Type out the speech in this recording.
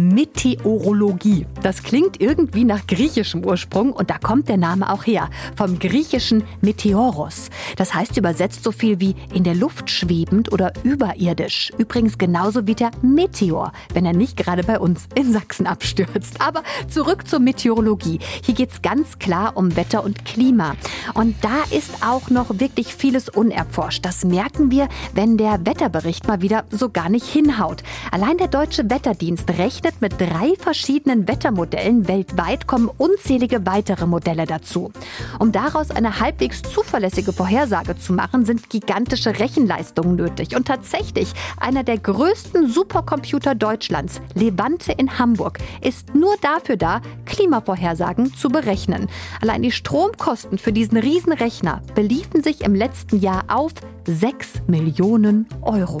Meteorologie. Das klingt irgendwie nach griechischem Ursprung und da kommt der Name auch her. Vom griechischen Meteoros. Das heißt übersetzt so viel wie in der Luft schwebend oder überirdisch. Übrigens genauso wie der Meteor, wenn er nicht gerade bei uns in Sachsen abstürzt. Aber zurück zur Meteorologie. Hier geht's ganz klar um Wetter und Klima. Und da ist auch noch wirklich vieles unerforscht. Das merken wir, wenn der Wetterbericht mal wieder so gar nicht hinhaut. Allein der Deutsche Wetterdienst rechnet mit drei verschiedenen Wettermodellen. Weltweit kommen unzählige weitere Modelle dazu. Um daraus eine halbwegs zuverlässige Vorhersage zu machen, sind gigantische Rechenleistungen nötig. Und tatsächlich, einer der größten Supercomputer Deutschlands, Levante in Hamburg, ist nur dafür da, Klimavorhersagen zu berechnen. Allein die Stromkosten für diesen Riesenrechner beliefen sich im letzten Jahr auf 6 Millionen Euro.